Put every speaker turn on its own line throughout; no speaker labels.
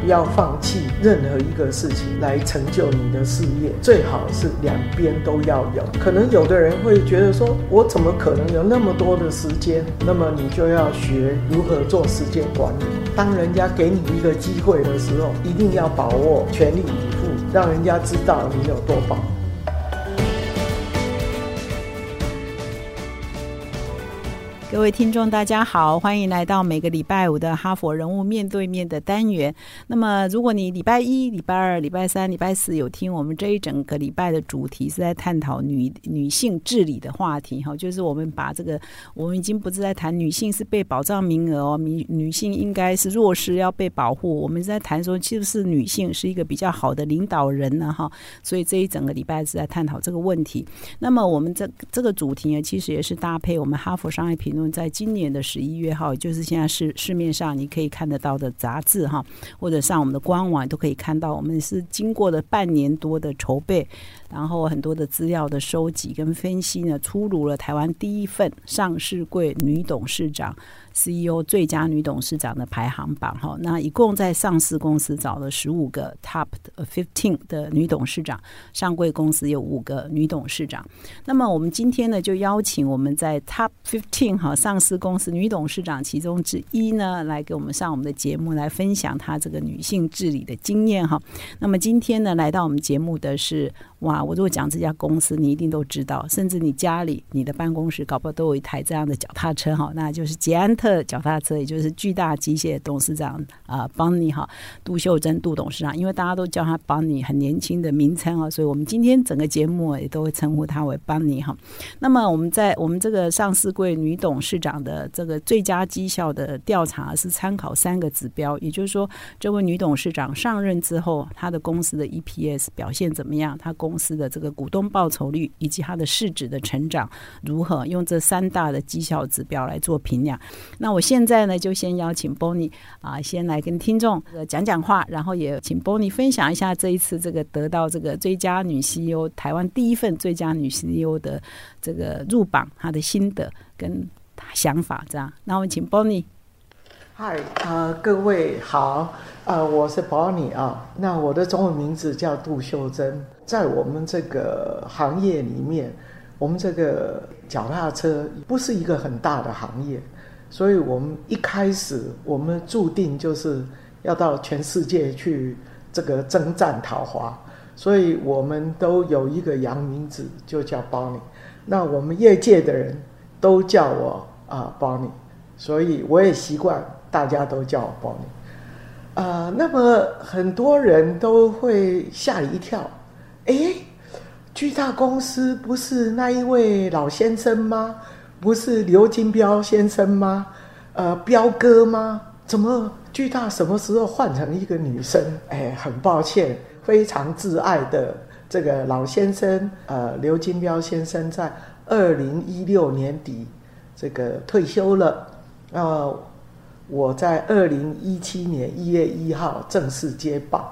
不要放弃任何一个事情来成就你的事业，最好是两边都要有。可能有的人会觉得说，我怎么可能有那么多的时间？那么你就要学如何做时间管理。当人家给你一个机会的时候，一定要把握，全力以赴，让人家知道你有多棒。
各位听众，大家好，欢迎来到每个礼拜五的哈佛人物面对面的单元。那么，如果你礼拜一、礼拜二、礼拜三、礼拜四有听我们这一整个礼拜的主题是在探讨女女性治理的话题哈，就是我们把这个我们已经不是在谈女性是被保障名额哦，女女性应该是弱势要被保护，我们在谈说是不是女性是一个比较好的领导人呢哈？所以这一整个礼拜是在探讨这个问题。那么我们这这个主题呢，其实也是搭配我们哈佛商业评论。在今年的十一月号，就是现在市市面上你可以看得到的杂志哈，或者上我们的官网都可以看到，我们是经过了半年多的筹备，然后很多的资料的收集跟分析呢，出炉了台湾第一份上市柜女董事长。CEO 最佳女董事长的排行榜哈，那一共在上市公司找了十五个 Top Fifteen 的女董事长，上柜公司有五个女董事长。那么我们今天呢，就邀请我们在 Top Fifteen 哈上市公司女董事长其中之一呢，来给我们上我们的节目，来分享她这个女性治理的经验哈。那么今天呢，来到我们节目的是。哇！我如果讲这家公司，你一定都知道，甚至你家里、你的办公室，搞不好都有一台这样的脚踏车哈，那就是捷安特脚踏车，也就是巨大机械董事长啊，邦尼哈，杜秀珍杜董事长，因为大家都叫他邦尼，很年轻的名称啊，所以我们今天整个节目也都会称呼他为邦尼哈。那么我们在我们这个上市柜女董事长的这个最佳绩效的调查是参考三个指标，也就是说，这位女董事长上任之后，她的公司的 EPS 表现怎么样？她公公司的这个股东报酬率以及它的市值的成长如何？用这三大的绩效指标来做评量。那我现在呢，就先邀请 Bonnie 啊，先来跟听众讲讲话，然后也请 Bonnie 分享一下这一次这个得到这个最佳女 CEO 台湾第一份最佳女 CEO 的这个入榜，她的心得跟想法。这样，那我们请 Bonnie。
嗨，啊，各位好，啊，我是 Bonnie 啊，那我的中文名字叫杜秀珍，在我们这个行业里面，我们这个脚踏车不是一个很大的行业，所以我们一开始我们注定就是要到全世界去这个征战讨伐，所以我们都有一个洋名字，就叫 Bonnie，那我们业界的人都叫我啊 Bonnie，所以我也习惯。大家都叫我 Bonnie，啊，那么很多人都会吓一跳，哎，巨大公司不是那一位老先生吗？不是刘金彪先生吗？呃，彪哥吗？怎么巨大什么时候换成一个女生？哎，很抱歉，非常挚爱的这个老先生，呃，刘金彪先生在二零一六年底这个退休了，啊。我在二零一七年一月一号正式接棒，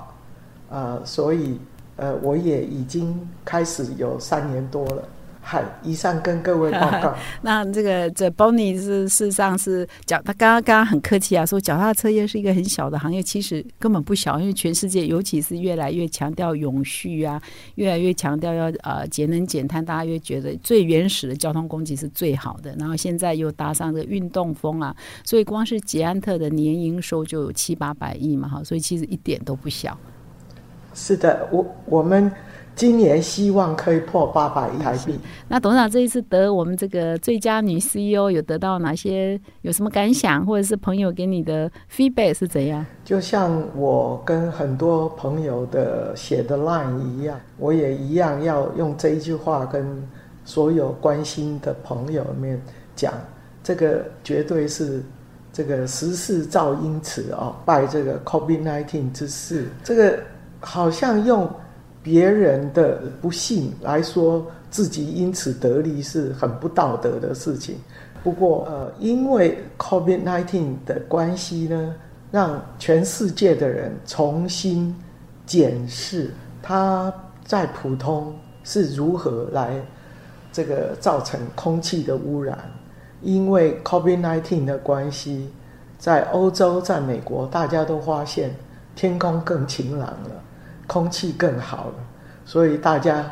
啊，所以呃，我也已经开始有三年多了。嗨，以上跟各位报告。
那这个这 Bonnie 是事实上是脚，他刚刚刚刚很客气啊，说脚踏车业是一个很小的行业，其实根本不小，因为全世界尤其是越来越强调永续啊，越来越强调要呃节能减碳，大家越觉得最原始的交通工具是最好的。然后现在又搭上这个运动风啊，所以光是捷安特的年营收就有七八百亿嘛，哈，所以其实一点都不小。
是的，我我们。今年希望可以破八百亿台币。
那董事长这一次得我们这个最佳女 CEO，有得到哪些？有什么感想，或者是朋友给你的 feedback 是怎样？
就像我跟很多朋友的写的 line 一样，我也一样要用这一句话跟所有关心的朋友们讲：这个绝对是这个时势造因此哦，拜这个 COVID-19 之势，这个好像用。别人的不幸来说，自己因此得利是很不道德的事情。不过，呃，因为 COVID-19 的关系呢，让全世界的人重新检视它在普通是如何来这个造成空气的污染。因为 COVID-19 的关系，在欧洲、在美国，大家都发现天空更晴朗了，空气更好了，所以大家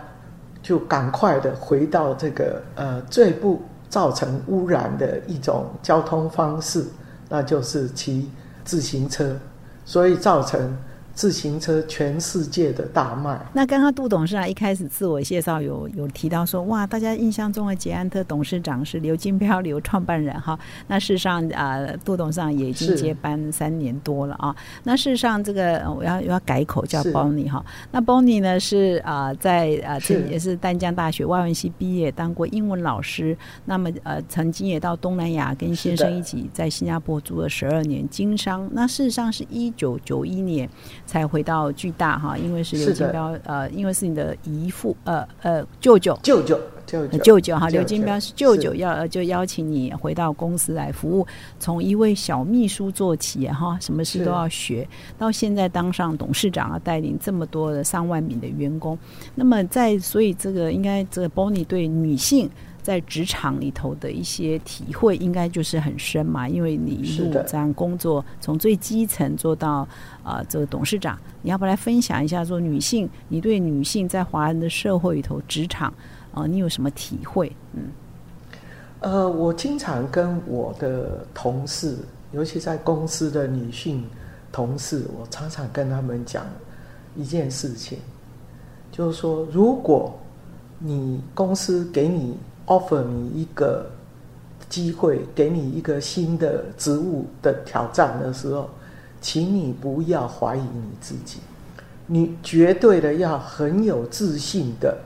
就赶快的回到这个呃最不造成污染的一种交通方式，那就是骑自行车，所以造成。自行车全世界的大卖。
那刚刚杜董事长一开始自我介绍有有提到说，哇，大家印象中的捷安特董事长是刘金彪刘创办人哈。那事实上啊，杜董事长也已经接班三年多了啊。那事实上这个我要要改口叫 Bonnie 哈。那 Bonnie 呢是啊在啊这也是淡江大学外文系毕业，当过英文老师。那么呃曾经也到东南亚跟先生一起在新加坡住了十二年经商。那事实上是一九九一年。才回到巨大哈，因为是刘金彪，呃，因为是你的姨父，呃呃，舅舅，
舅舅，舅舅，
哈，刘金彪是舅舅，要就邀请你回到公司来服务，从一位小秘书做起哈，什么事都要学到现在当上董事长啊，带领这么多的上万名的员工，那么在所以这个应该这 Bonnie 对女性。在职场里头的一些体会，应该就是很深嘛，因为你一路这样工作，从最基层做到啊这个董事长，你要不来分享一下，说女性，你对女性在华人的社会里头职场啊，你有什么体会？嗯，
呃，我经常跟我的同事，尤其在公司的女性同事，我常常跟他们讲一件事情，就是说，如果你公司给你 offer 你一个机会，给你一个新的职务的挑战的时候，请你不要怀疑你自己，你绝对的要很有自信的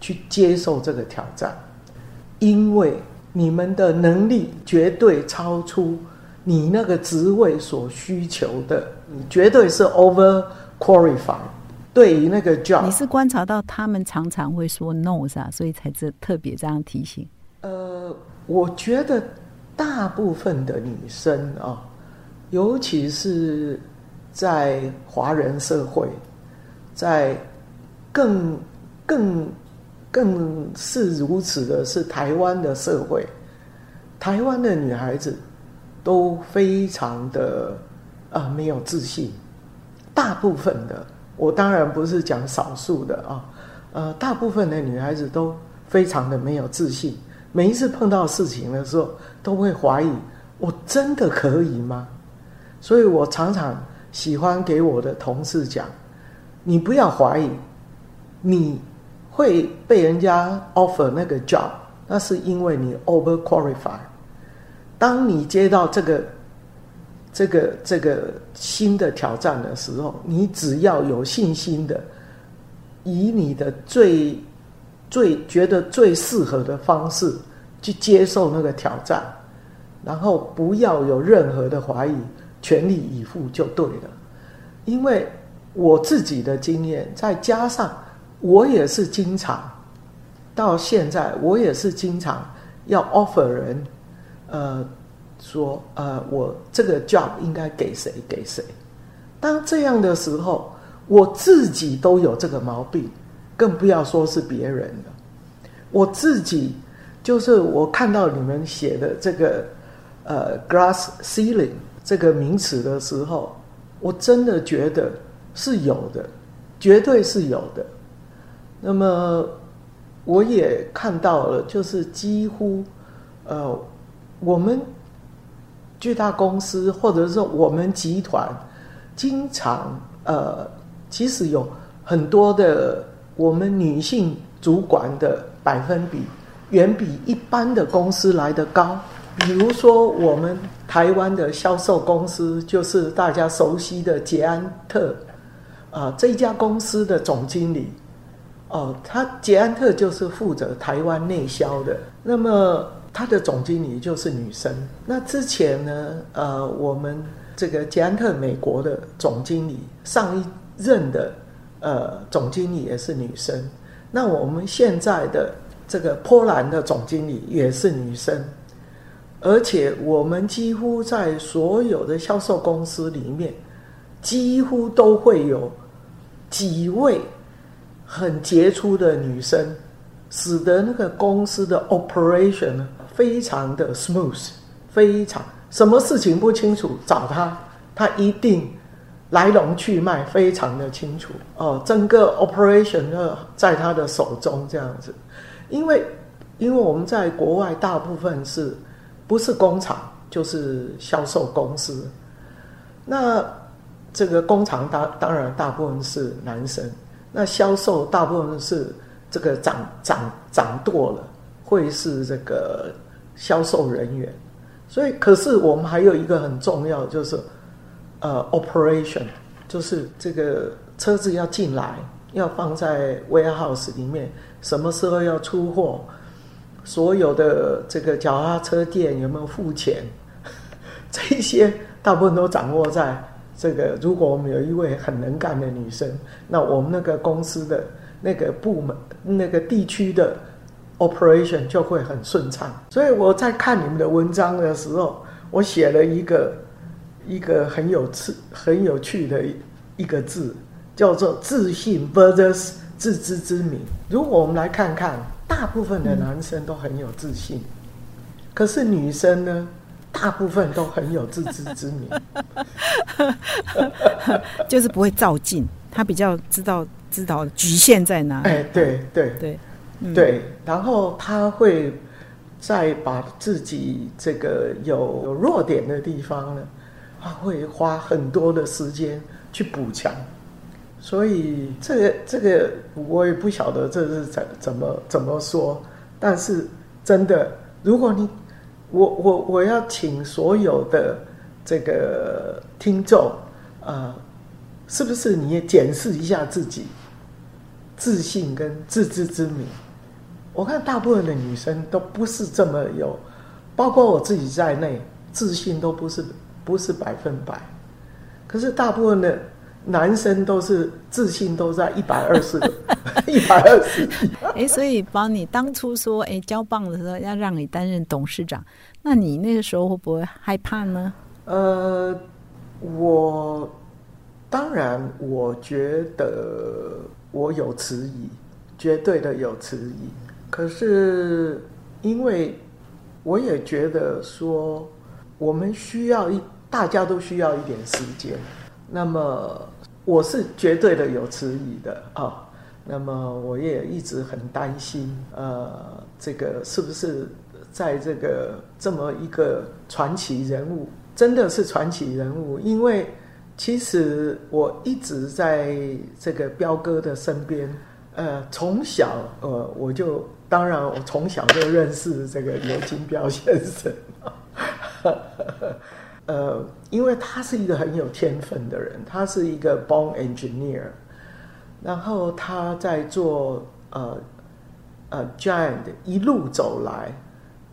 去接受这个挑战，因为你们的能力绝对超出你那个职位所需求的，你绝对是 over qualified。对于那个 job，
你是观察到他们常常会说 no 是吧？所以才这特别这样提醒。
呃，我觉得大部分的女生啊，尤其是在华人社会，在更更更是如此的是台湾的社会，台湾的女孩子都非常的啊没有自信，大部分的。我当然不是讲少数的啊，呃，大部分的女孩子都非常的没有自信，每一次碰到事情的时候，都会怀疑我真的可以吗？所以我常常喜欢给我的同事讲，你不要怀疑，你会被人家 offer 那个 job，那是因为你 over qualify。当你接到这个。这个这个新的挑战的时候，你只要有信心的，以你的最最觉得最适合的方式去接受那个挑战，然后不要有任何的怀疑，全力以赴就对了。因为我自己的经验，再加上我也是经常到现在，我也是经常要 offer 人，呃。说呃，我这个 job 应该给谁给谁？当这样的时候，我自己都有这个毛病，更不要说是别人了。我自己就是我看到你们写的这个呃 glass ceiling 这个名词的时候，我真的觉得是有的，绝对是有的。那么我也看到了，就是几乎呃我们。巨大公司，或者是我们集团，经常呃，其实有很多的我们女性主管的百分比，远比一般的公司来的高。比如说，我们台湾的销售公司，就是大家熟悉的捷安特，啊，这家公司的总经理，哦，他捷安特就是负责台湾内销的。那么。他的总经理就是女生。那之前呢，呃，我们这个捷安特美国的总经理上一任的呃总经理也是女生。那我们现在的这个波兰的总经理也是女生，而且我们几乎在所有的销售公司里面，几乎都会有几位很杰出的女生，使得那个公司的 operation 呢。非常的 smooth，非常什么事情不清楚找他，他一定来龙去脉非常的清楚。哦，整个 operation 呢在他的手中这样子，因为因为我们在国外大部分是不是工厂就是销售公司，那这个工厂当当然大部分是男生，那销售大部分是这个掌掌掌舵了，会是这个销售人员，所以可是我们还有一个很重要就是。呃，operation 就是这个车子要进来，要放在 warehouse 里面，什么时候要出货？所有的这个脚踏车店有没有付钱？这些大部分都掌握在这个。如果我们有一位很能干的女生，那我们那个公司的那个部门、那个地区的 operation 就会很顺畅。所以我在看你们的文章的时候，我写了一个。一个很有趣、很有趣的一个字，叫做自信 versus 自知之明。如果我们来看看，大部分的男生都很有自信，可是女生呢，大部分都很有自知之明，
就是不会照镜，他比较知道知道局限在哪。
哎，对对
对
对，然后他会再把自己这个有有弱点的地方呢。他会花很多的时间去补强，所以这个这个我也不晓得这是怎怎么怎么说，但是真的，如果你我我我要请所有的这个听众啊，是不是你也检视一下自己自信跟自知之明？我看大部分的女生都不是这么有，包括我自己在内，自信都不是。不是百分百，可是大部分的男生都是自信都在一百二十，一百二十。
哎，所以帮你当初说，哎，交棒的时候要让你担任董事长，那你那个时候会不会害怕呢？
呃，我当然，我觉得我有迟疑，绝对的有迟疑。可是因为我也觉得说。我们需要一，大家都需要一点时间。那么我是绝对的有迟疑的啊。那么我也一直很担心，呃，这个是不是在这个这么一个传奇人物，真的是传奇人物？因为其实我一直在这个彪哥的身边，呃，从小呃我就当然我从小就认识这个刘金彪先生。呃，因为他是一个很有天分的人，他是一个 born engineer，然后他在做呃呃 giant 一路走来，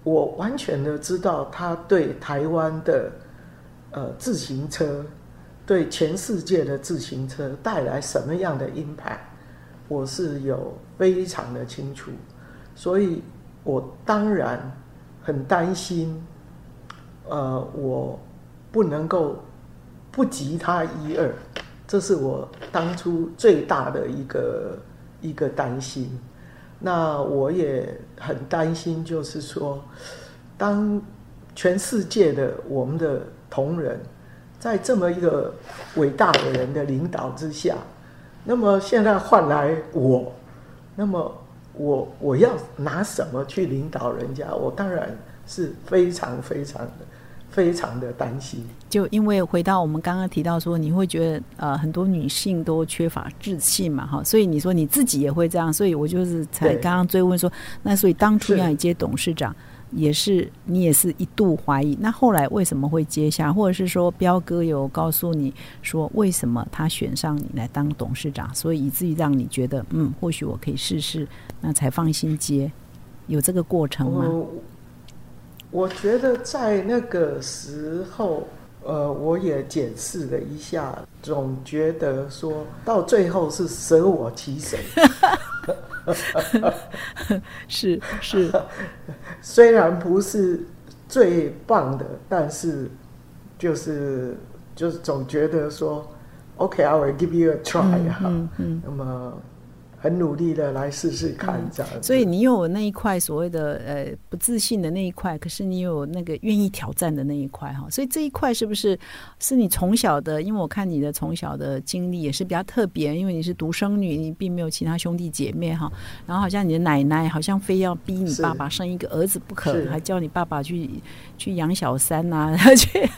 我完全的知道他对台湾的呃自行车，对全世界的自行车带来什么样的 impact，我是有非常的清楚，所以我当然很担心。呃，我不能够不及他一二，这是我当初最大的一个一个担心。那我也很担心，就是说，当全世界的我们的同仁在这么一个伟大的人的领导之下，那么现在换来我，那么我我要拿什么去领导人家？我当然是非常非常的。非常的担心，
就因为回到我们刚刚提到说，你会觉得呃很多女性都缺乏自信嘛，哈，所以你说你自己也会这样，所以我就是才刚刚追问说，那所以当初要你接董事长，也是你也是一度怀疑，那后来为什么会接下，或者是说彪哥有告诉你说为什么他选上你来当董事长，所以以至于让你觉得嗯或许我可以试试，那才放心接，有这个过程吗？
我觉得在那个时候，呃，我也检视了一下，总觉得说到最后是舍我其谁。
是 是，
虽然不是最棒的，但是就是就是总觉得说，OK，I will give you a try 哈。嗯嗯。那么很努力的来试试看这样。
所以你有那一块所谓的呃不自信的那一块，可是你有那个愿意挑战的那一块哈。所以这一块是不是是你从小的？因为我看你的从小的经历也是比较特别，因为你是独生女，你并没有其他兄弟姐妹哈。然后好像你的奶奶好像非要逼你爸爸生一个儿子不可，还叫你爸爸去去养小三呐，去。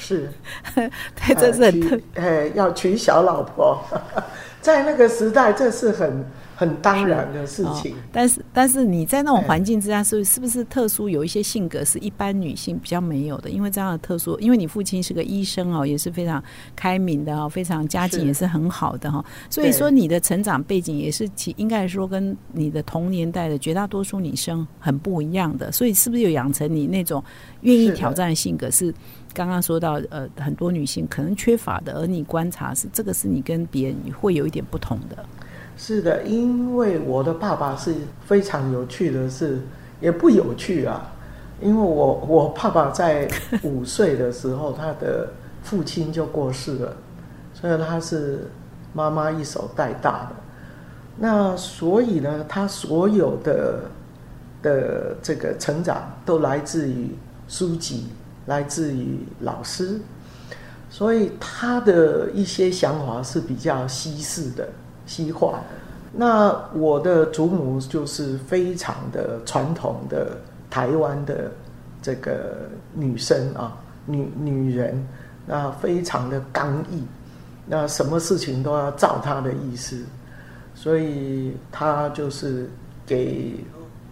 是，
对，这是很特，
哎，要娶小老婆，在那个时代，这是很很当然的事情。
但是，但是你在那种环境之下，是是不是特殊有一些性格是一般女性比较没有的？因为这样的特殊，因为你父亲是个医生哦，也是非常开明的哦，非常家境也是很好的哈。所以说，你的成长背景也是其应该说跟你的同年代的绝大多数女生很不一样的。所以，是不是有养成你那种愿意挑战的性格？是。刚刚说到，呃，很多女性可能缺乏的，而你观察是这个是你跟别人会有一点不同的。
是的，因为我的爸爸是非常有趣的，是也不有趣啊。因为我我爸爸在五岁的时候，他的父亲就过世了，所以他是妈妈一手带大的。那所以呢，他所有的的这个成长都来自于书籍。来自于老师，所以他的一些想法是比较西式的、西化。那我的祖母就是非常的传统的台湾的这个女生啊，女女人，那非常的刚毅，那什么事情都要照她的意思，所以她就是给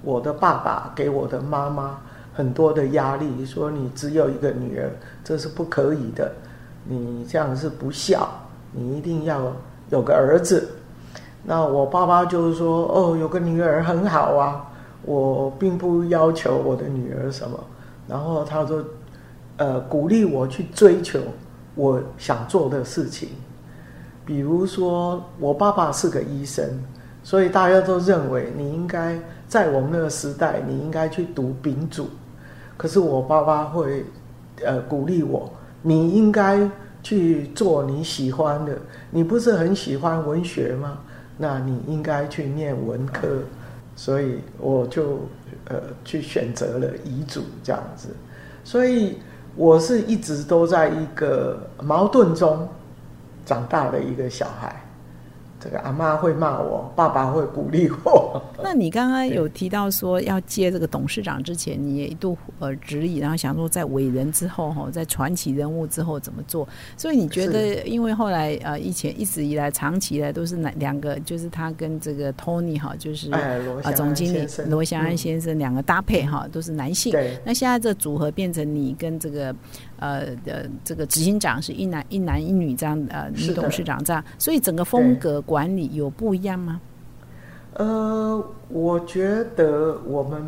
我的爸爸，给我的妈妈。很多的压力，说你只有一个女儿，这是不可以的，你这样是不孝，你一定要有个儿子。那我爸爸就是说，哦，有个女儿很好啊，我并不要求我的女儿什么。然后他说，呃，鼓励我去追求我想做的事情。比如说，我爸爸是个医生，所以大家都认为你应该在我们那个时代，你应该去读丙组。可是我爸爸会，呃，鼓励我，你应该去做你喜欢的。你不是很喜欢文学吗？那你应该去念文科。所以我就呃去选择了遗嘱这样子。所以我是一直都在一个矛盾中长大的一个小孩。这个阿妈会骂我，爸爸会鼓励我。
那你刚刚有提到说要接这个董事长之前，你也一度呃质疑，然后想说在伟人之后哈，在传奇人物之后怎么做？所以你觉得，因为后来呃以前一直以来长期以来都是哪两个，就是他跟这个 Tony 哈，就是
啊
总经理罗翔安先生两个搭配哈，都是男性。
对。
那现在这组合变成你跟这个呃的这个执行长是一男一男一女这样呃女董事长这样，所以整个风格管理有不一样吗？
呃，我觉得我们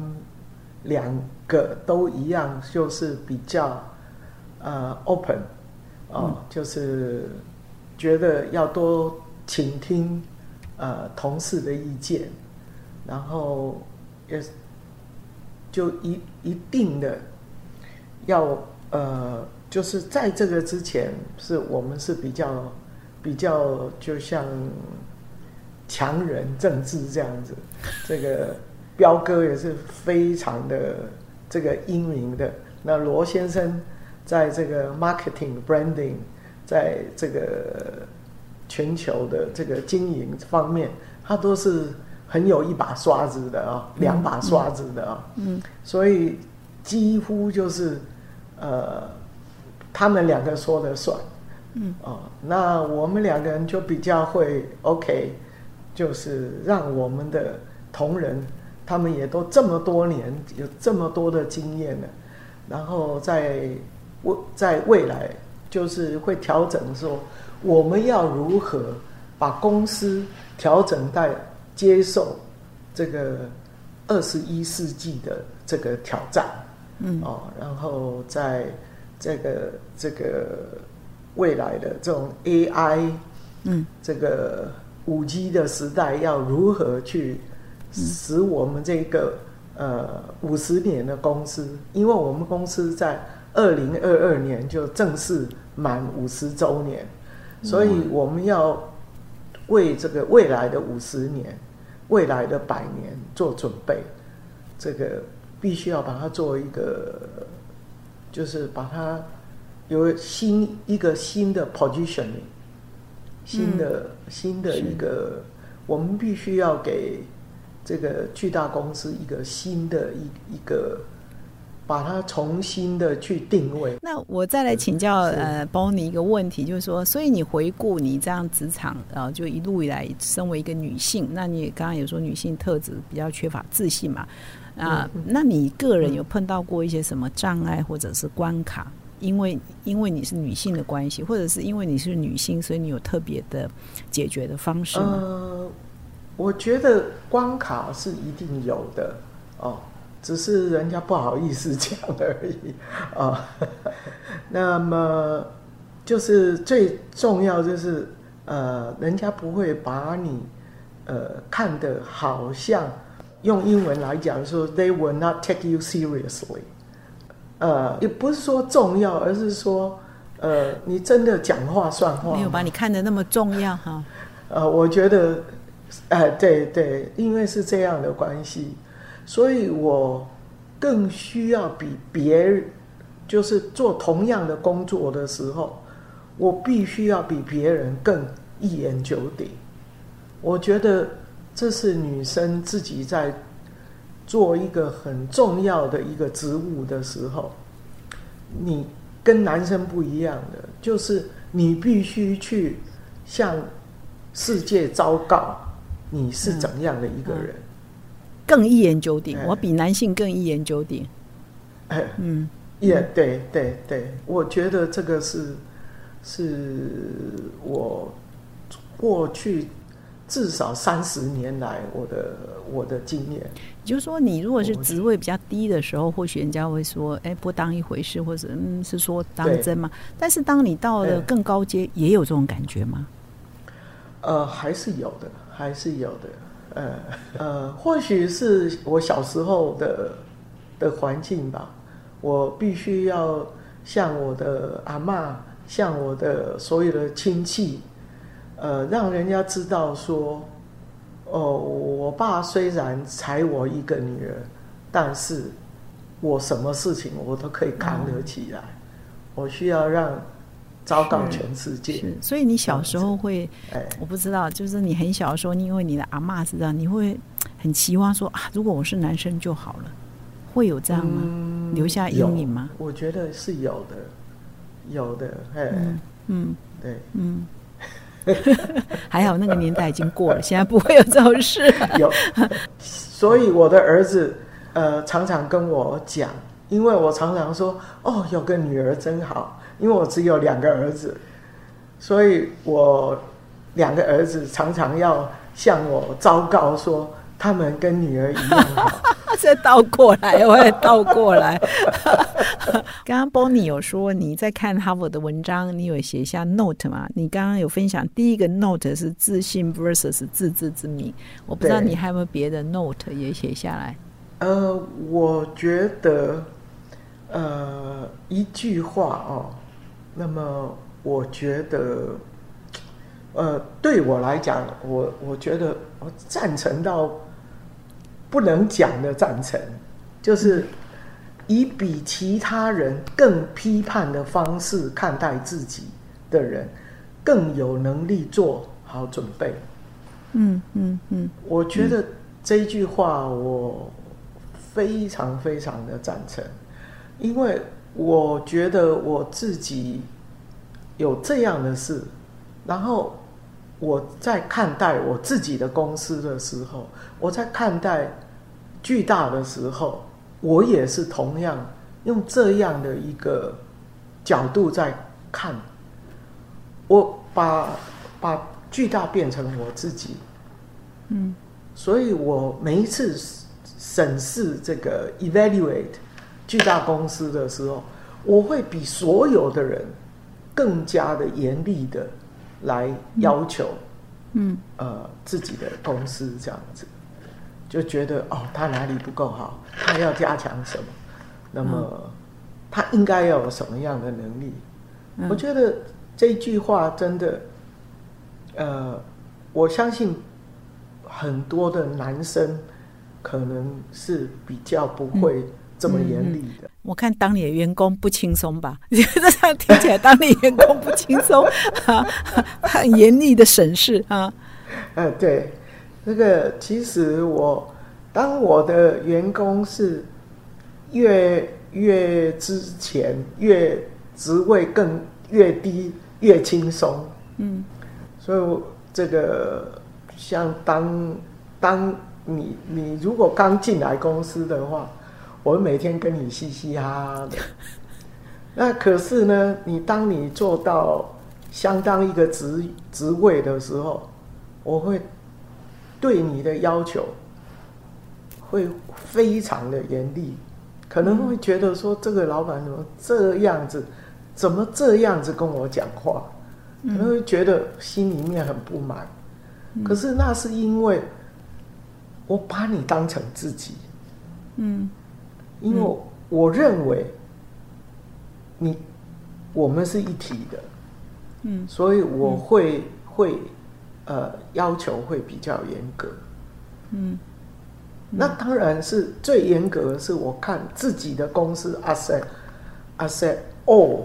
两个都一样，就是比较呃 open 哦，就是觉得要多倾听呃同事的意见，然后也就一一定的要呃，就是在这个之前，是我们是比较比较就像。强人政治这样子，这个彪哥也是非常的这个英明的。那罗先生在这个 marketing branding，在这个全球的这个经营方面，他都是很有一把刷子的啊，两把刷子的啊。嗯，所以几乎就是呃，他们两个说了算。嗯，哦，那我们两个人就比较会 OK。就是让我们的同仁，他们也都这么多年有这么多的经验了，然后在未在未来，就是会调整说，我们要如何把公司调整在接受这个二十一世纪的这个挑战，嗯哦，然后在这个这个未来的这种 AI，嗯，这个。五 G 的时代要如何去使我们这个呃五十年的公司？因为我们公司在二零二二年就正式满五十周年，所以我们要为这个未来的五十年未来的百年做准备，这个必须要把它作为一个，就是把它有新一个新的 positioning，新的、新的一个，我们必须要给这个巨大公司一个新的一一个。把它重新的去定位。
那我再来请教呃，包你一个问题，就是说，所以你回顾你这样职场啊，就一路以来，身为一个女性，那你刚刚有说女性特质比较缺乏自信嘛？啊，那你个人有碰到过一些什么障碍或者是关卡？因为因为你是女性的关系，或者是因为你是女性，所以你有特别的解决的方式吗？
呃，我觉得关卡是一定有的哦。只是人家不好意思讲而已啊。那么就是最重要就是呃，人家不会把你呃看的好像用英文来讲说，they will not take you seriously。呃，也不是说重要，而是说呃，你真的讲话算话，
没有把你看的那么重要哈。
呃，我觉得，哎，对对，因为是这样的关系。所以我更需要比别人，就是做同样的工作的时候，我必须要比别人更一言九鼎。我觉得这是女生自己在做一个很重要的一个职务的时候，你跟男生不一样的，就是你必须去向世界昭告你是怎样的一个人。
更一言九鼎，我比男性更一言九鼎。
哎嗯，也对对对，我觉得这个是是我过去至少三十年来我的我的经验。
也就是说，你如果是职位比较低的时候，或许人家会说：“哎，不当一回事，或者嗯，是说当真吗。”但是当你到了更高阶，也有这种感觉吗？
呃，还是有的，还是有的。呃呃，或许是我小时候的的环境吧，我必须要向我的阿妈，向我的所有的亲戚，呃，让人家知道说，哦，我爸虽然才我一个女儿，但是我什么事情我都可以扛得起来，我需要让。昭告全世界。
是，所以你小时候会，我不知道，就是你很小的时候，你因为你的阿妈知道，你会很期望说啊，如果我是男生就好了，会有这样吗？留下阴影吗？
我觉得是有的，有的，嗯嗯，对，嗯，
还好那个年代已经过了，现在不会有这种事。
有，所以我的儿子呃常常跟我讲，因为我常常说，哦，有个女儿真好。因为我只有两个儿子，所以我两个儿子常常要向我昭告说，他们跟女儿一样好。
再倒过来，我也倒过来。刚刚 Bonnie 有说你在看哈佛的文章，你有写下 note 吗？你刚刚有分享第一个 note 是自信 versus 自知之明，我不知道你还有没有别的 note 也写下来。
呃，我觉得，呃，一句话哦。那么，我觉得，呃，对我来讲，我我觉得我赞成到不能讲的赞成，就是以比其他人更批判的方式看待自己的人，更有能力做好准备。嗯嗯嗯，我觉得这一句话我非常非常的赞成，因为。我觉得我自己有这样的事，然后我在看待我自己的公司的时候，我在看待巨大的时候，我也是同样用这样的一个角度在看。我把把巨大变成我自己，嗯，所以我每一次审视这个 evaluate。巨大公司的时候，我会比所有的人更加的严厉的来要求，嗯，呃，自己的公司这样子，就觉得哦，他哪里不够好，他要加强什么，那么他应该要有什么样的能力？我觉得这句话真的，呃，我相信很多的男生可能是比较不会这么严厉的。
我看当你的员工不轻松吧？这样听起来当你员工不轻松 啊，很严厉的审视啊。
呃，对，那个其实我当我的员工是越越之前越职位更越低越轻松，嗯，所以这个像当当你你如果刚进来公司的话，我每天跟你嘻嘻哈哈的，那可是呢，你当你做到相当一个职职位的时候，我会对你的要求会非常的严厉，可能会觉得说这个老板怎么这样子，怎么这样子跟我讲话，可能会觉得心里面很不满。可是那是因为我把你当成自己，嗯，因为我认为你我们是一体的，嗯，所以我会会。呃，要求会比较严格，嗯，那当然是最严格的是我看自己的公司 asset asset all，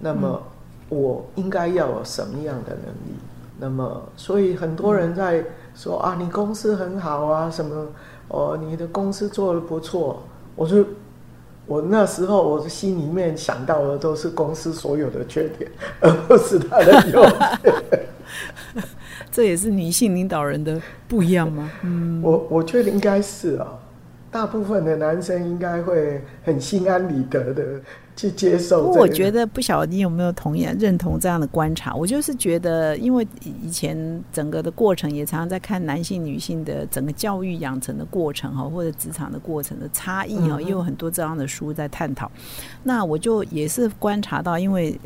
那么我应该要有什么样的能力？那么，所以很多人在说啊，你公司很好啊，什么哦，你的公司做的不错，我就我那时候我心里面想到的都是公司所有的缺点，而不是他的优点。
这也是女性领导人的不一样吗？
嗯，我我觉得应该是啊，大部分的男生应该会很心安理得的。去接受。
我觉得不晓得你有没有同样认同这样的观察。我就是觉得，因为以前整个的过程也常常在看男性、女性的整个教育养成的过程哈，或者职场的过程的差异哈，也有很多这样的书在探讨。那我就也是观察到，因为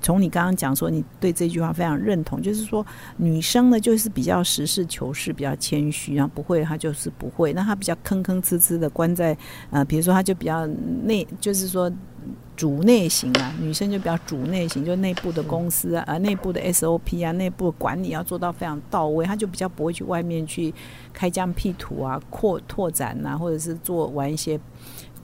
从你刚刚讲说，你对这句话非常认同，就是说女生呢就是比较实事求是，比较谦虚，然后不会她就是不会，那她比较吭吭哧哧的关在呃，比如说她就比较内，就是说。主内型啊，女生就比较主内型，就内部的公司啊，呃，内部的 SOP 啊，内部管理要做到非常到位，她就比较不会去外面去开疆辟土啊，扩拓展啊，或者是做玩一些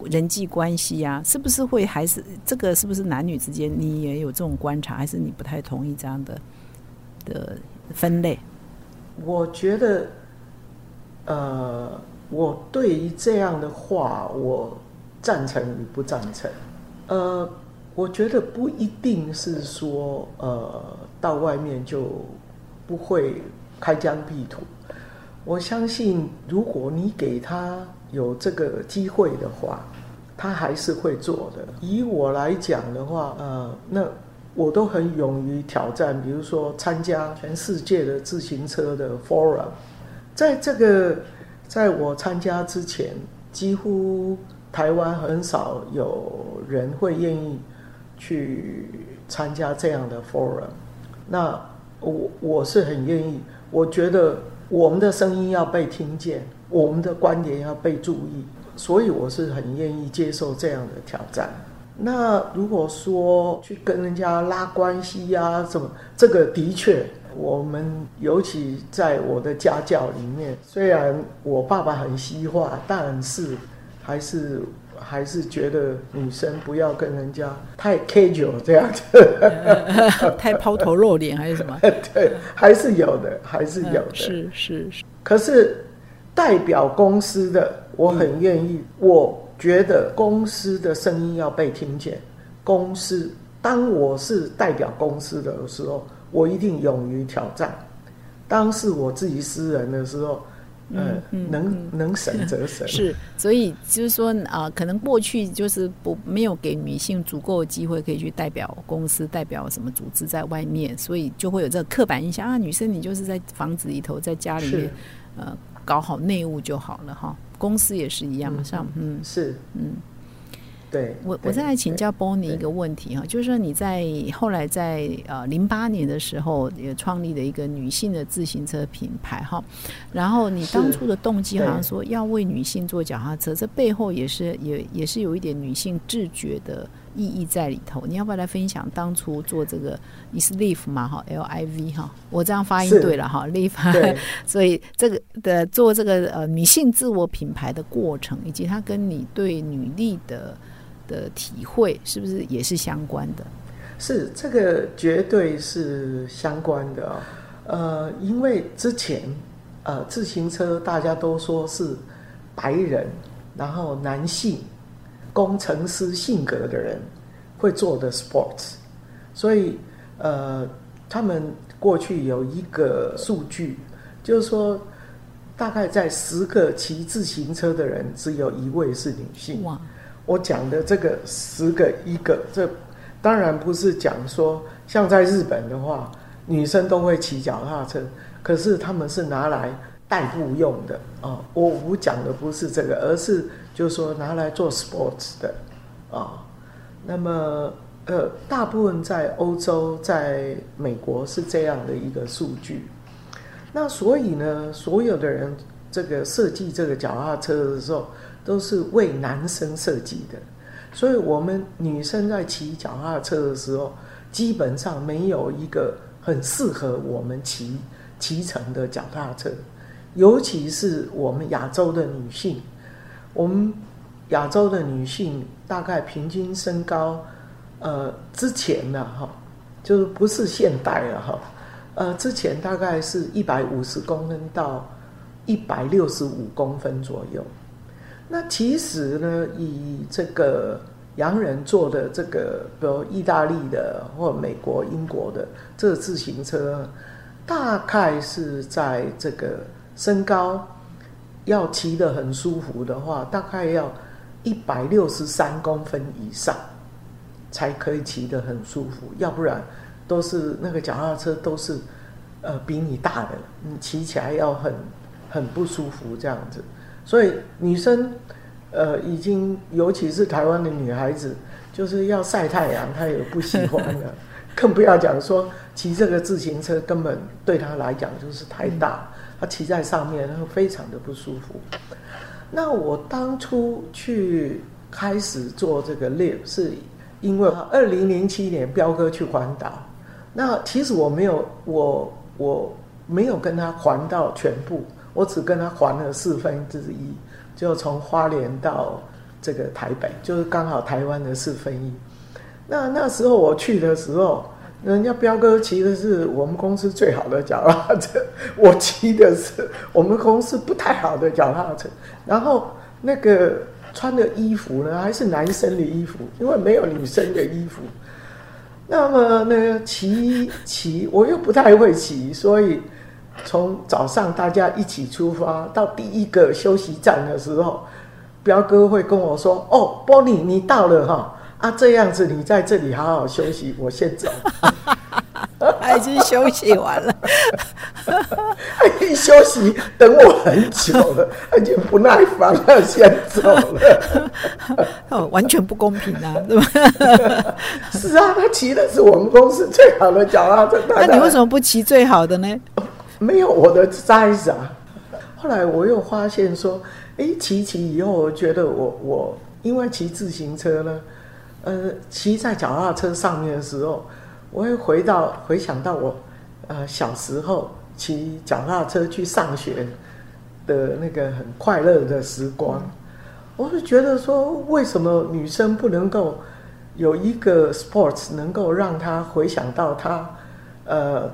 人际关系啊，是不是会还是这个是不是男女之间你也有这种观察，还是你不太同意这样的的分类？
我觉得，呃，我对于这样的话，我赞成与不赞成。呃，我觉得不一定是说，呃，到外面就不会开疆辟土。我相信，如果你给他有这个机会的话，他还是会做的。以我来讲的话，呃，那我都很勇于挑战，比如说参加全世界的自行车的 forum。在这个，在我参加之前，几乎。台湾很少有人会愿意去参加这样的 forum，那我我是很愿意。我觉得我们的声音要被听见，我们的观点要被注意，所以我是很愿意接受这样的挑战。那如果说去跟人家拉关系呀，什么这个的确，我们尤其在我的家教里面，虽然我爸爸很西化，但是。还是还是觉得女生不要跟人家太 casual 这样子，
太抛头露脸还是什么？
对，还是有的，还是有的。
是是是。
可是代表公司的，我很愿意。我觉得公司的声音要被听见。公司，当我是代表公司的时候，我一定勇于挑战。当是我自己私人的时候。嗯，能能省则省
是，所以就是说啊，可能过去就是不没有给女性足够的机会可以去代表公司、代表什么组织在外面，所以就会有这个刻板印象啊，女生你就是在房子里头，在家里面呃搞好内务就好了哈。公司也是一样，像嗯
是嗯。对，
我我再来请教 Bonnie 一个问题哈，就是说你在后来在呃零八年的时候也创立了一个女性的自行车品牌哈，然后你当初的动机好像说要为女性做脚踏车，这背后也是也也是有一点女性自觉的意义在里头。你要不要来分享当初做这个？你是 Live 嘛？哈，L I V 哈，我这样发音对了哈，Live。所以这个的做这个呃女性自我品牌的过程，以及它跟你对女力的的体会，是不是也是相关的？
是，这个绝对是相关的啊。呃，因为之前呃自行车大家都说是白人，然后男性工程师性格的人会做的 sports，所以呃他们过去有一个数据，就是说大概在十个骑自行车的人，只有一位是女性。哇！我讲的这个十个一个，这当然不是讲说像在日本的话。女生都会骑脚踏车，可是他们是拿来代步用的啊。我我讲的不是这个，而是就是说拿来做 sports 的啊。那么呃，大部分在欧洲、在美国是这样的一个数据。那所以呢，所有的人这个设计这个脚踏车的时候，都是为男生设计的。所以我们女生在骑脚踏车的时候，基本上没有一个。很适合我们骑骑乘的脚踏车，尤其是我们亚洲的女性。我们亚洲的女性大概平均身高，呃，之前呢，哈，就是不是现代了哈，呃，之前大概是一百五十公分到一百六十五公分左右。那其实呢，以这个。洋人做的这个，比如意大利的或美国、英国的这自行车，大概是在这个身高要骑得很舒服的话，大概要一百六十三公分以上才可以骑得很舒服，要不然都是那个脚踏车都是呃比你大的，你骑起来要很很不舒服这样子，所以女生。呃，已经，尤其是台湾的女孩子，就是要晒太阳，她也不喜欢了，更不要讲说骑这个自行车，根本对她来讲就是太大，她骑在上面，她非常的不舒服。那我当初去开始做这个 live，是因为二零零七年彪哥去环岛，那其实我没有，我我没有跟他环到全部，我只跟他还了四分之一。就从花莲到这个台北，就是刚好台湾的四分一。那那时候我去的时候，人家彪哥骑的是我们公司最好的脚踏车，我骑的是我们公司不太好的脚踏车。然后那个穿的衣服呢，还是男生的衣服，因为没有女生的衣服。那么呢，骑骑我又不太会骑，所以。从早上大家一起出发到第一个休息站的时候，彪哥会跟我说：“哦，波尼，你到了哈啊，这样子你在这里好好休息，我先走。”
他已经休息完了，
一休息等我很久了，他就不耐烦了，先走了。哦，
完全不公平啊，对吧？
是啊，他骑的是我们公司最好的脚踏车，
那你为什么不骑最好的呢？
没有我的 size 啊！后来我又发现说，哎，骑骑以后，我觉得我我因为骑自行车呢，呃，骑在脚踏车上面的时候，我会回到回想到我呃小时候骑脚踏车去上学的那个很快乐的时光。我是觉得说，为什么女生不能够有一个 sports 能够让她回想到她呃。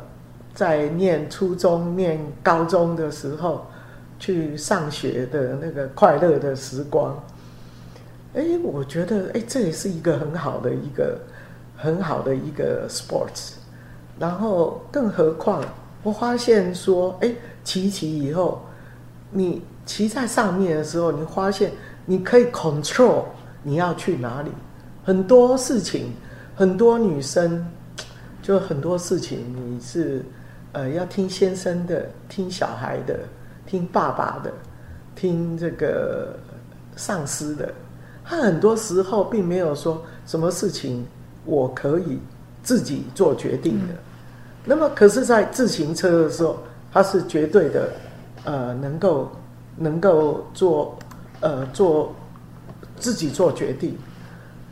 在念初中、念高中的时候，去上学的那个快乐的时光，哎，我觉得哎，这也是一个很好的一个很好的一个 sports。然后，更何况我发现说，哎，骑骑以后，你骑在上面的时候，你发现你可以 control 你要去哪里，很多事情，很多女生就很多事情你是。呃，要听先生的，听小孩的，听爸爸的，听这个上司的。他很多时候并没有说什么事情我可以自己做决定的。那么，可是，在自行车的时候，他是绝对的，呃，能够能够做呃做自己做决定。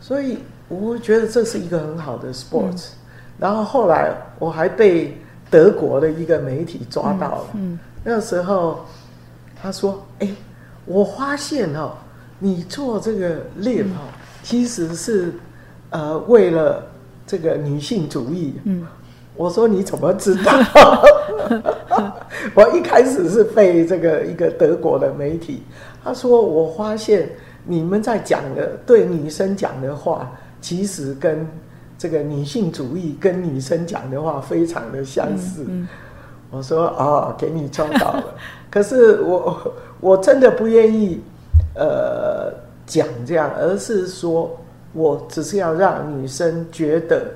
所以，我觉得这是一个很好的 sports。然后后来我还被德国的一个媒体抓到了。嗯，那时候他说：“哎，我发现哦，你做这个 live 哦，其实是呃为了这个女性主义。”嗯，我说你怎么知道？我一开始是被这个一个德国的媒体，他说我发现你们在讲的对女生讲的话，其实跟这个女性主义跟女生讲的话非常的相似。我说啊，给你抓到了。可是我我真的不愿意呃讲这样，而是说我只是要让女生觉得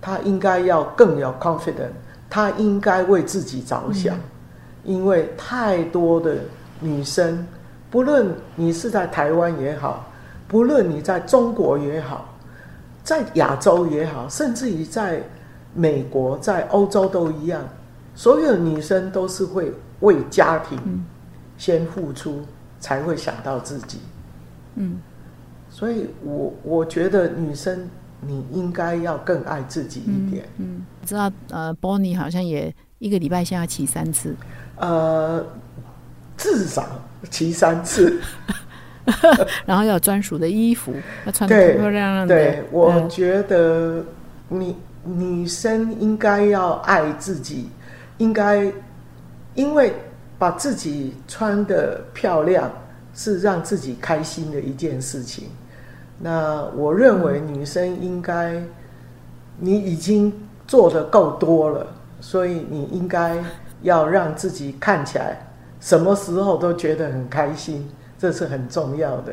她应该要更有 confidence，她应该为自己着想。因为太多的女生，不论你是在台湾也好，不论你在中国也好，在亚洲也好，甚至于在美国、在欧洲都一样，所有的女生都是会为家庭先付出，才会想到自己。嗯，所以我我觉得女生你应该要更爱自己一点。
嗯，知道呃，Bonnie 好像也一个礼拜先要骑三次。呃，
至少骑三次，
然后要有专属的衣服，要穿漂漂亮亮
的。对，我觉得你女生应该要爱自己，应该因为把自己穿的漂亮是让自己开心的一件事情。那我认为女生应该，你已经做的够多了，所以你应该。要让自己看起来什么时候都觉得很开心，这是很重要的。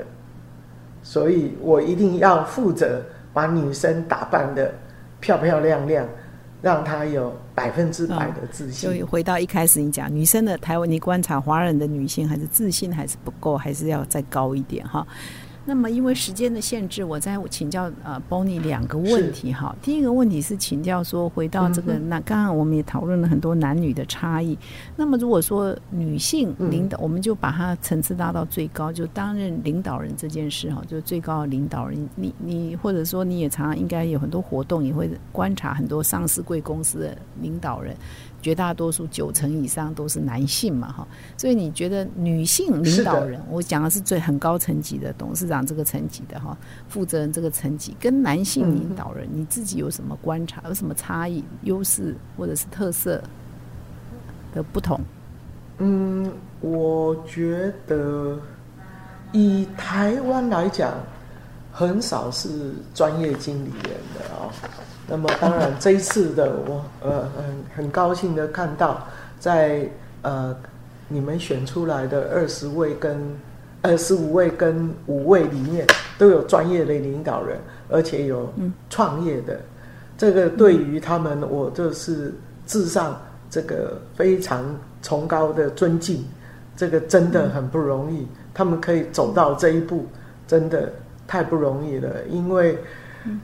所以我一定要负责把女生打扮的漂漂亮亮，让她有百分之百的自信。
就回到一开始你讲，女生的台湾，你观察华人的女性还是自信还是不够，还是要再高一点哈。那么，因为时间的限制，我再请教呃，Bonnie 两个问题哈。第一个问题是请教说，回到这个那刚刚我们也讨论了很多男女的差异。那么，如果说女性领导，我们就把它层次拉到最高，就担任领导人这件事哈，就最高的领导人。你你或者说你也常常应该有很多活动，也会观察很多上市贵公司的领导人。绝大多数九成以上都是男性嘛，哈，所以你觉得女性领导人，我讲的是最很高层级的董事长这个层级的哈，负责人这个层级，跟男性领导人，你自己有什么观察，有什么差异、优势或者是特色的不同？
嗯，我觉得以台湾来讲，很少是专业经理人的啊。那么当然，这一次的我呃很很高兴的看到，在呃你们选出来的二十位跟二十五位跟五位里面，都有专业的领导人，而且有创业的，这个对于他们，我就是至上这个非常崇高的尊敬。这个真的很不容易，他们可以走到这一步，真的太不容易了，因为。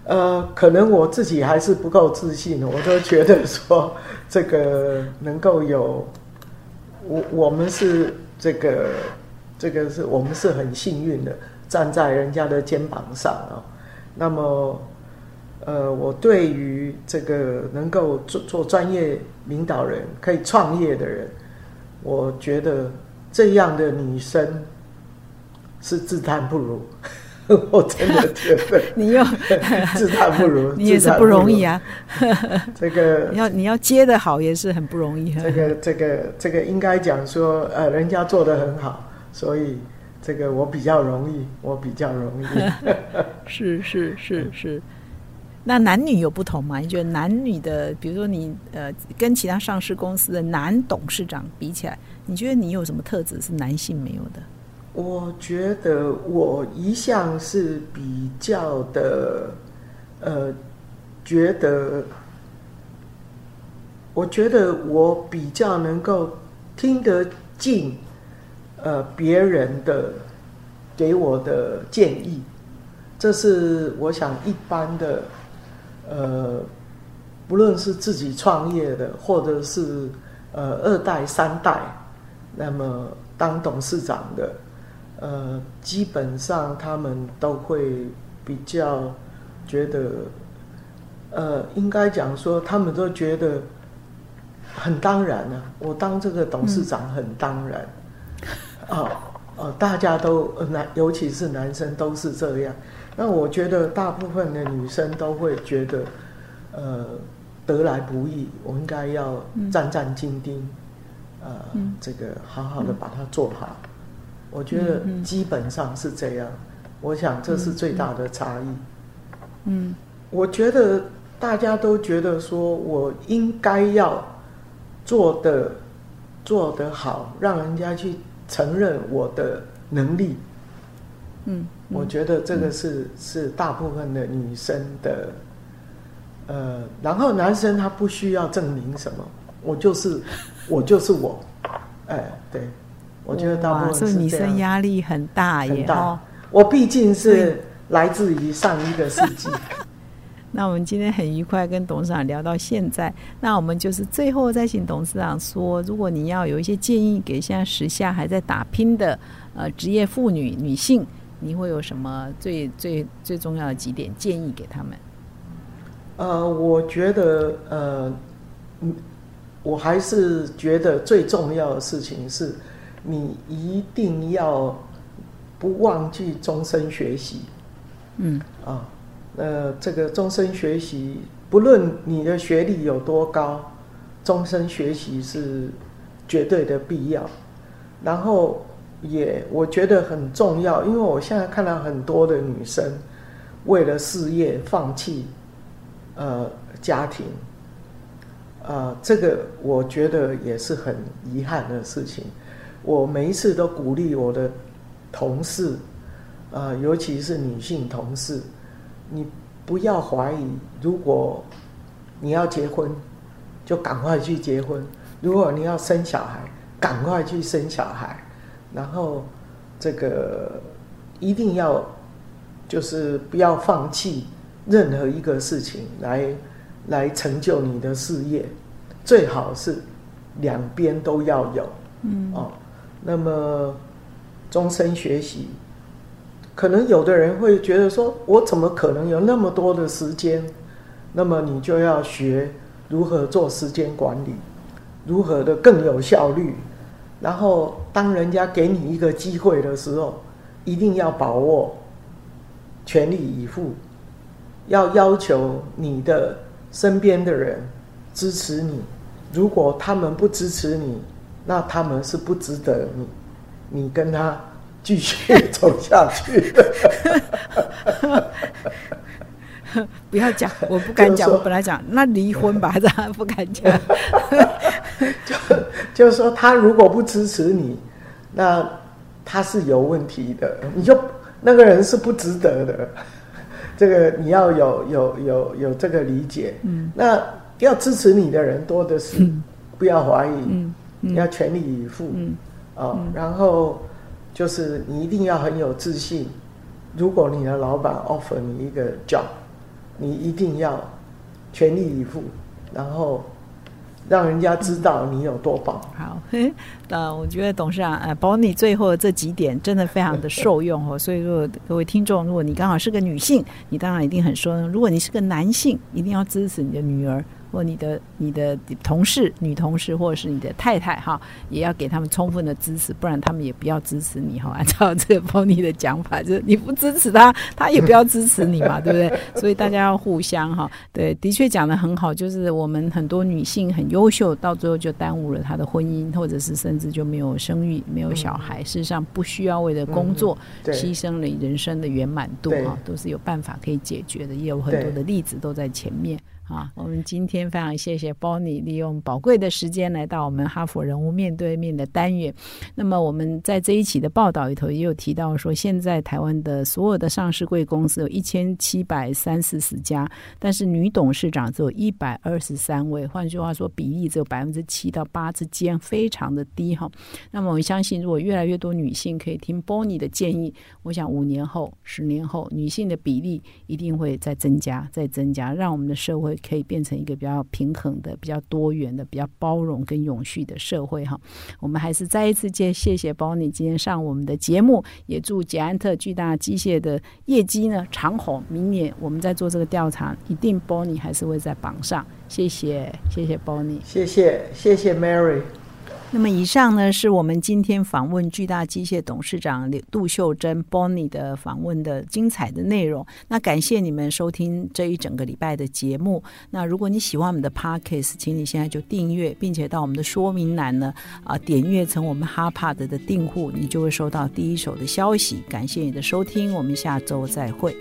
呃，可能我自己还是不够自信，我都觉得说 这个能够有我，我们是这个这个是我们是很幸运的，站在人家的肩膀上啊。那么，呃，我对于这个能够做做专业领导人、可以创业的人，我觉得这样的女生是自叹不如。我真的觉得
你又
自叹不如，
你也是不容易啊。
这个
要你要接的好也是很不容易。
啊这个这个这个应该讲说，呃，人家做的很好，所以这个我比较容易，我比较容易。
是是是是。那男女有不同吗？你觉得男女的，比如说你呃，跟其他上市公司的男董事长比起来，你觉得你有什么特质是男性没有的？
我觉得我一向是比较的，呃，觉得，我觉得我比较能够听得进，呃，别人的给我的建议，这是我想一般的，呃，不论是自己创业的，或者是呃二代三代，那么当董事长的。呃，基本上他们都会比较觉得，呃，应该讲说，他们都觉得很当然啊。我当这个董事长很当然，啊啊，大家都男，尤其是男生都是这样。那我觉得大部分的女生都会觉得，呃，得来不易，我应该要战战兢兢，呃，这个好好的把它做好。我觉得基本上是这样。我想这是最大的差异。嗯，我觉得大家都觉得说我应该要做的做得好，让人家去承认我的能力。嗯，我觉得这个是是大部分的女生的，呃，然后男生他不需要证明什么，我就是我就是我，哎，对，我觉得大部分是
女生压力很大耶，
大。我毕竟是来自于上一个世纪。
那我们今天很愉快跟董事长聊到现在，那我们就是最后再请董事长说，如果你要有一些建议给现在时下还在打拼的呃职业妇女女性，你会有什么最最最重要的几点建议给他们？
呃，我觉得呃，我还是觉得最重要的事情是，你一定要。不忘记终身学习，嗯啊，呃，这个终身学习，不论你的学历有多高，终身学习是绝对的必要。然后也我觉得很重要，因为我现在看到很多的女生为了事业放弃呃家庭，啊，这个我觉得也是很遗憾的事情。我每一次都鼓励我的。同事，呃，尤其是女性同事，你不要怀疑。如果你要结婚，就赶快去结婚；如果你要生小孩，赶快去生小孩。然后，这个一定要就是不要放弃任何一个事情来来成就你的事业。最好是两边都要有，嗯哦，那么。终身学习，可能有的人会觉得说：“我怎么可能有那么多的时间？”那么你就要学如何做时间管理，如何的更有效率。然后，当人家给你一个机会的时候，一定要把握，全力以赴，要要求你的身边的人支持你。如果他们不支持你，那他们是不值得你。你跟他继续 走下去的，
不要讲，我不敢讲。我本来讲那离婚吧，这不敢讲。
就就是说，他如果不支持你，那他是有问题的。你就那个人是不值得的。这个你要有有有有这个理解。嗯，那要支持你的人多的是，不要怀疑，要全力以赴。嗯。哦，然后就是你一定要很有自信。如果你的老板 offer 你一个 job，你一定要全力以赴，然后让人家知道你有多棒。
好，那 我觉得董事长呃，包括你最后这几点真的非常的受用哦。所以说各位听众，如果你刚好是个女性，你当然一定很受用；如果你是个男性，一定要支持你的女儿。或你的你的同事、女同事，或者是你的太太，哈，也要给他们充分的支持，不然他们也不要支持你，哈。按照这个 Pony 的讲法，就是你不支持他，他也不要支持你嘛，对不对？所以大家要互相哈。对，的确讲的很好，就是我们很多女性很优秀，到最后就耽误了她的婚姻，或者是甚至就没有生育、没有小孩。事实上，不需要为了工作牺牲了人生的圆满度哈，都是有办法可以解决的，也有很多的例子都在前面。啊，我们今天非常谢谢 Bonnie 利用宝贵的时间来到我们哈佛人物面对面的单元。那么我们在这一期的报道里头也有提到说，现在台湾的所有的上市贵公司有一千七百三四十家，但是女董事长只有一百二十三位，换句话说，比例只有百分之七到八之间，非常的低哈。那么我相信，如果越来越多女性可以听 Bonnie 的建议，我想五年后、十年后，女性的比例一定会再增加、再增加，让我们的社会。可以变成一个比较平衡的、比较多元的、比较包容跟永续的社会哈。我们还是再一次谢谢谢 Bonnie 今天上我们的节目，也祝捷安特巨大机械的业绩呢长虹。明年我们在做这个调查，一定 Bonnie 还是会在榜上。谢谢，谢谢 Bonnie，
谢谢，谢谢 Mary。
那么以上呢，是我们今天访问巨大机械董事长杜秀珍 Bonnie 的访问的精彩的内容。那感谢你们收听这一整个礼拜的节目。那如果你喜欢我们的 Podcast，请你现在就订阅，并且到我们的说明栏呢啊点阅成我们 Harpad 的订户，你就会收到第一手的消息。感谢你的收听，我们下周再会。